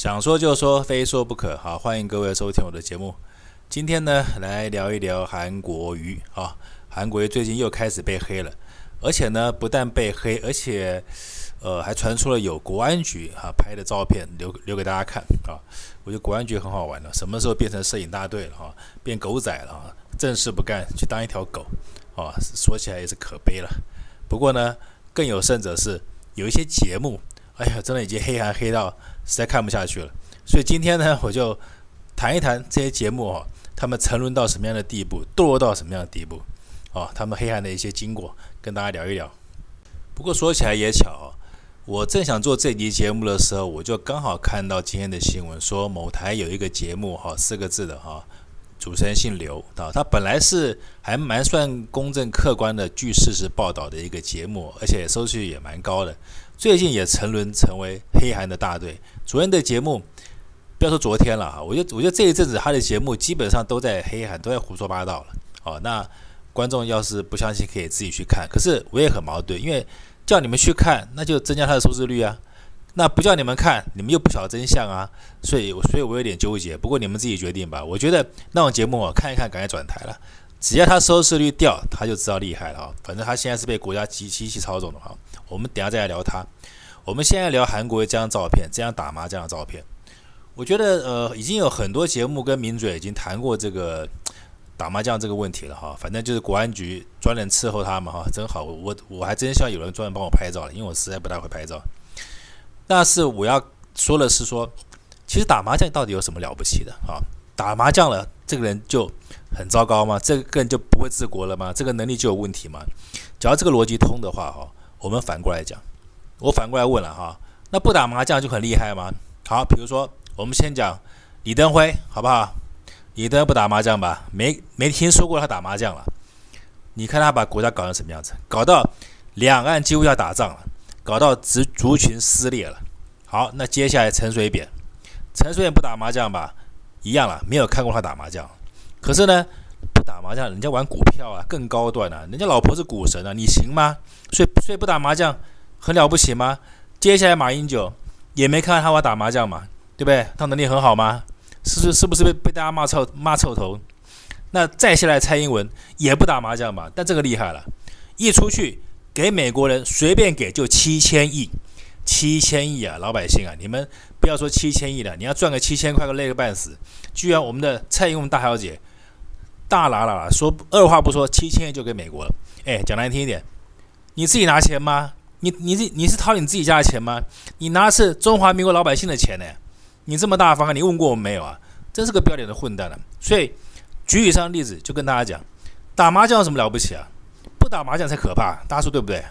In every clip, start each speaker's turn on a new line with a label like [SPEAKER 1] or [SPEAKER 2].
[SPEAKER 1] 想说就说，非说不可。好，欢迎各位收听我的节目。今天呢，来聊一聊韩国瑜啊。韩国瑜最近又开始被黑了，而且呢，不但被黑，而且呃，还传出了有国安局啊拍的照片留留给大家看啊。我觉得国安局很好玩了，什么时候变成摄影大队了哈？变狗仔了啊？正事不干，去当一条狗啊？说起来也是可悲了。不过呢，更有甚者是有一些节目，哎呀，真的已经黑韩黑到实在看不下去了。所以今天呢，我就谈一谈这些节目哈。他们沉沦到什么样的地步，堕落到什么样的地步？哦，他们黑暗的一些经过，跟大家聊一聊。不过说起来也巧，我正想做这集节目的时候，我就刚好看到今天的新闻，说某台有一个节目，哈，四个字的哈，主持人姓刘啊，他本来是还蛮算公正客观的，据事实报道的一个节目，而且收视率也蛮高的。最近也沉沦成为黑韩的大队。昨天的节目。不要说昨天了哈，我觉得我觉得这一阵子他的节目基本上都在黑韩，都在胡说八道了。哦，那观众要是不相信，可以自己去看。可是我也很矛盾，因为叫你们去看，那就增加他的收视率啊；那不叫你们看，你们又不晓得真相啊。所以，所以我有点纠结。不过你们自己决定吧。我觉得那种节目啊，看一看，赶紧转台了。只要他收视率掉，他就知道厉害了啊。反正他现在是被国家机机器操纵的哈。我们等下再来聊他。我们现在聊韩国这张照片，这张打麻将的照片。我觉得呃，已经有很多节目跟名嘴已经谈过这个打麻将这个问题了哈。反正就是国安局专人伺候他们哈，真好。我我还真希望有人专门帮我拍照了，因为我实在不大会拍照。但是我要说的是说，其实打麻将到底有什么了不起的啊？打麻将了，这个人就很糟糕吗？这个人就不会治国了吗？这个能力就有问题吗？只要这个逻辑通的话哈，我们反过来讲，我反过来问了哈，那不打麻将就很厉害吗？好，比如说。我们先讲李登辉，好不好？李登不打麻将吧？没没听说过他打麻将了。你看他把国家搞成什么样子？搞到两岸几乎要打仗了，搞到族族群撕裂了。好，那接下来陈水扁，陈水扁不打麻将吧？一样了，没有看过他打麻将。可是呢，不打麻将，人家玩股票啊，更高端啊，人家老婆是股神啊，你行吗？所以所以不打麻将很了不起吗？接下来马英九也没看到他玩打麻将嘛。对不对？他能力很好吗？是是是不是被被大家骂臭骂臭头？那再下来蔡英文也不打麻将嘛？但这个厉害了，一出去给美国人随便给就七千亿，七千亿啊！老百姓啊，你们不要说七千亿了，你要赚个七千块都累个半死。居然我们的蔡英文大小姐大喇喇说二话不说，七千亿就给美国了。哎，讲难听一点，你自己拿钱吗？你你是你是掏你自己家的钱吗？你拿的是中华民国老百姓的钱呢？你这么大方，你问过我们没有啊？真是个不要脸的混蛋了。所以举以上例子，就跟大家讲，打麻将有什么了不起啊？不打麻将才可怕，大家说对不对？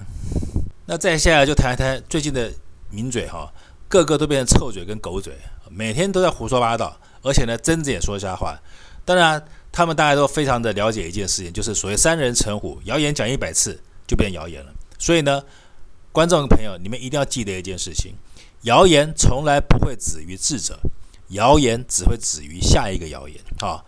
[SPEAKER 1] 那再下来就谈一谈最近的名嘴哈，个个都变成臭嘴跟狗嘴，每天都在胡说八道，而且呢，睁着眼说瞎话。当然，他们大家都非常的了解一件事情，就是所谓三人成虎，谣言讲一百次就变谣言了。所以呢，观众朋友，你们一定要记得一件事情。谣言从来不会止于智者，谣言只会止于下一个谣言啊。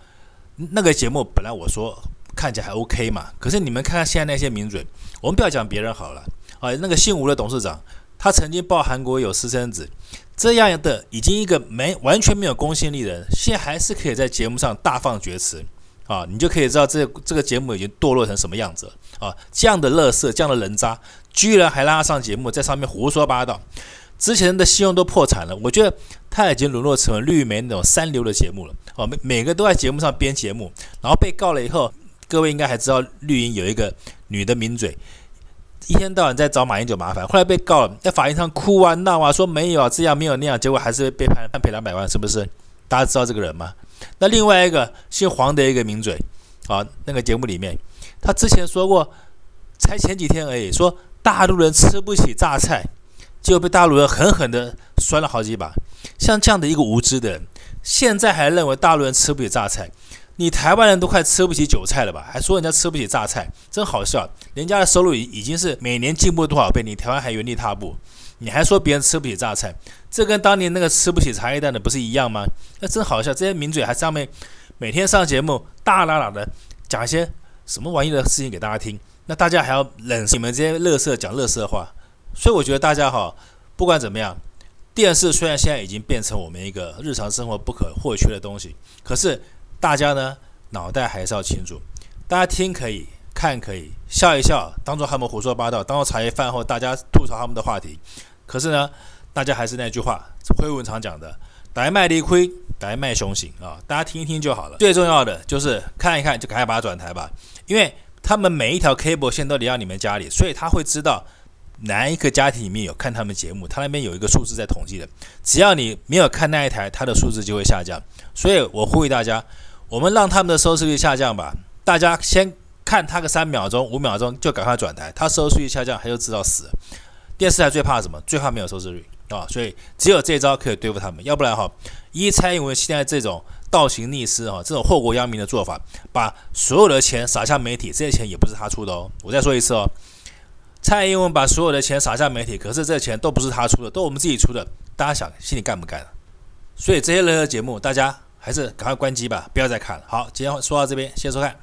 [SPEAKER 1] 那个节目本来我说看起来还 OK 嘛，可是你们看看现在那些名嘴，我们不要讲别人好了啊。那个姓吴的董事长，他曾经报韩国有私生子，这样的已经一个没完全没有公信力的人，现在还是可以在节目上大放厥词啊，你就可以知道这这个节目已经堕落成什么样子了啊。这样的乐色，这样的人渣，居然还让他上节目，在上面胡说八道。之前的信用都破产了，我觉得他已经沦落成绿媒那种三流的节目了。啊，每每个都在节目上编节目，然后被告了以后，各位应该还知道绿营有一个女的名嘴，一天到晚在找马英九麻烦，后来被告了，在法庭上哭啊闹啊，说没有啊这样没有那样，结果还是被判判赔两百万，是不是？大家知道这个人吗？那另外一个姓黄的一个名嘴，啊，那个节目里面，他之前说过，才前几天而已，说大陆人吃不起榨菜。就被大陆人狠狠地摔了好几把。像这样的一个无知的人，现在还认为大陆人吃不起榨菜，你台湾人都快吃不起韭菜了吧？还说人家吃不起榨菜，真好笑。人家的收入已已经是每年进步多少倍，你台湾还原地踏步，你还说别人吃不起榨菜，这跟当年那个吃不起茶叶蛋的不是一样吗？那真好笑。这些名嘴还上面每天上节目大喇喇的讲一些什么玩意的事情给大家听，那大家还要忍你们这些乐色讲乐色话。所以我觉得大家哈，不管怎么样，电视虽然现在已经变成我们一个日常生活不可或缺的东西，可是大家呢脑袋还是要清楚。大家听可以，看可以，笑一笑，当做他们胡说八道，当做茶余饭后大家吐槽他们的话题。可是呢，大家还是那句话，辉文常讲的“白卖离亏，白卖熊行”啊，大家听一听就好了。最重要的就是看一看，就赶快把它转台吧，因为他们每一条 cable 线都连到你们家里，所以他会知道。哪一个家庭里面有看他们节目，他那边有一个数字在统计的。只要你没有看那一台，他的数字就会下降。所以我呼吁大家，我们让他们的收视率下降吧。大家先看他个三秒钟、五秒钟，就赶快转台。他收视率下降，他就知道死。电视台最怕什么？最怕没有收视率啊！所以只有这招可以对付他们。要不然哈，依蔡英文现在这种倒行逆施哈，这种祸国殃民的做法，把所有的钱撒向媒体，这些钱也不是他出的哦。我再说一次哦。蔡英文把所有的钱撒向媒体，可是这钱都不是他出的，都我们自己出的。大家想心里干不干？所以这些人的节目，大家还是赶快关机吧，不要再看了。好，今天说到这边，谢谢收看。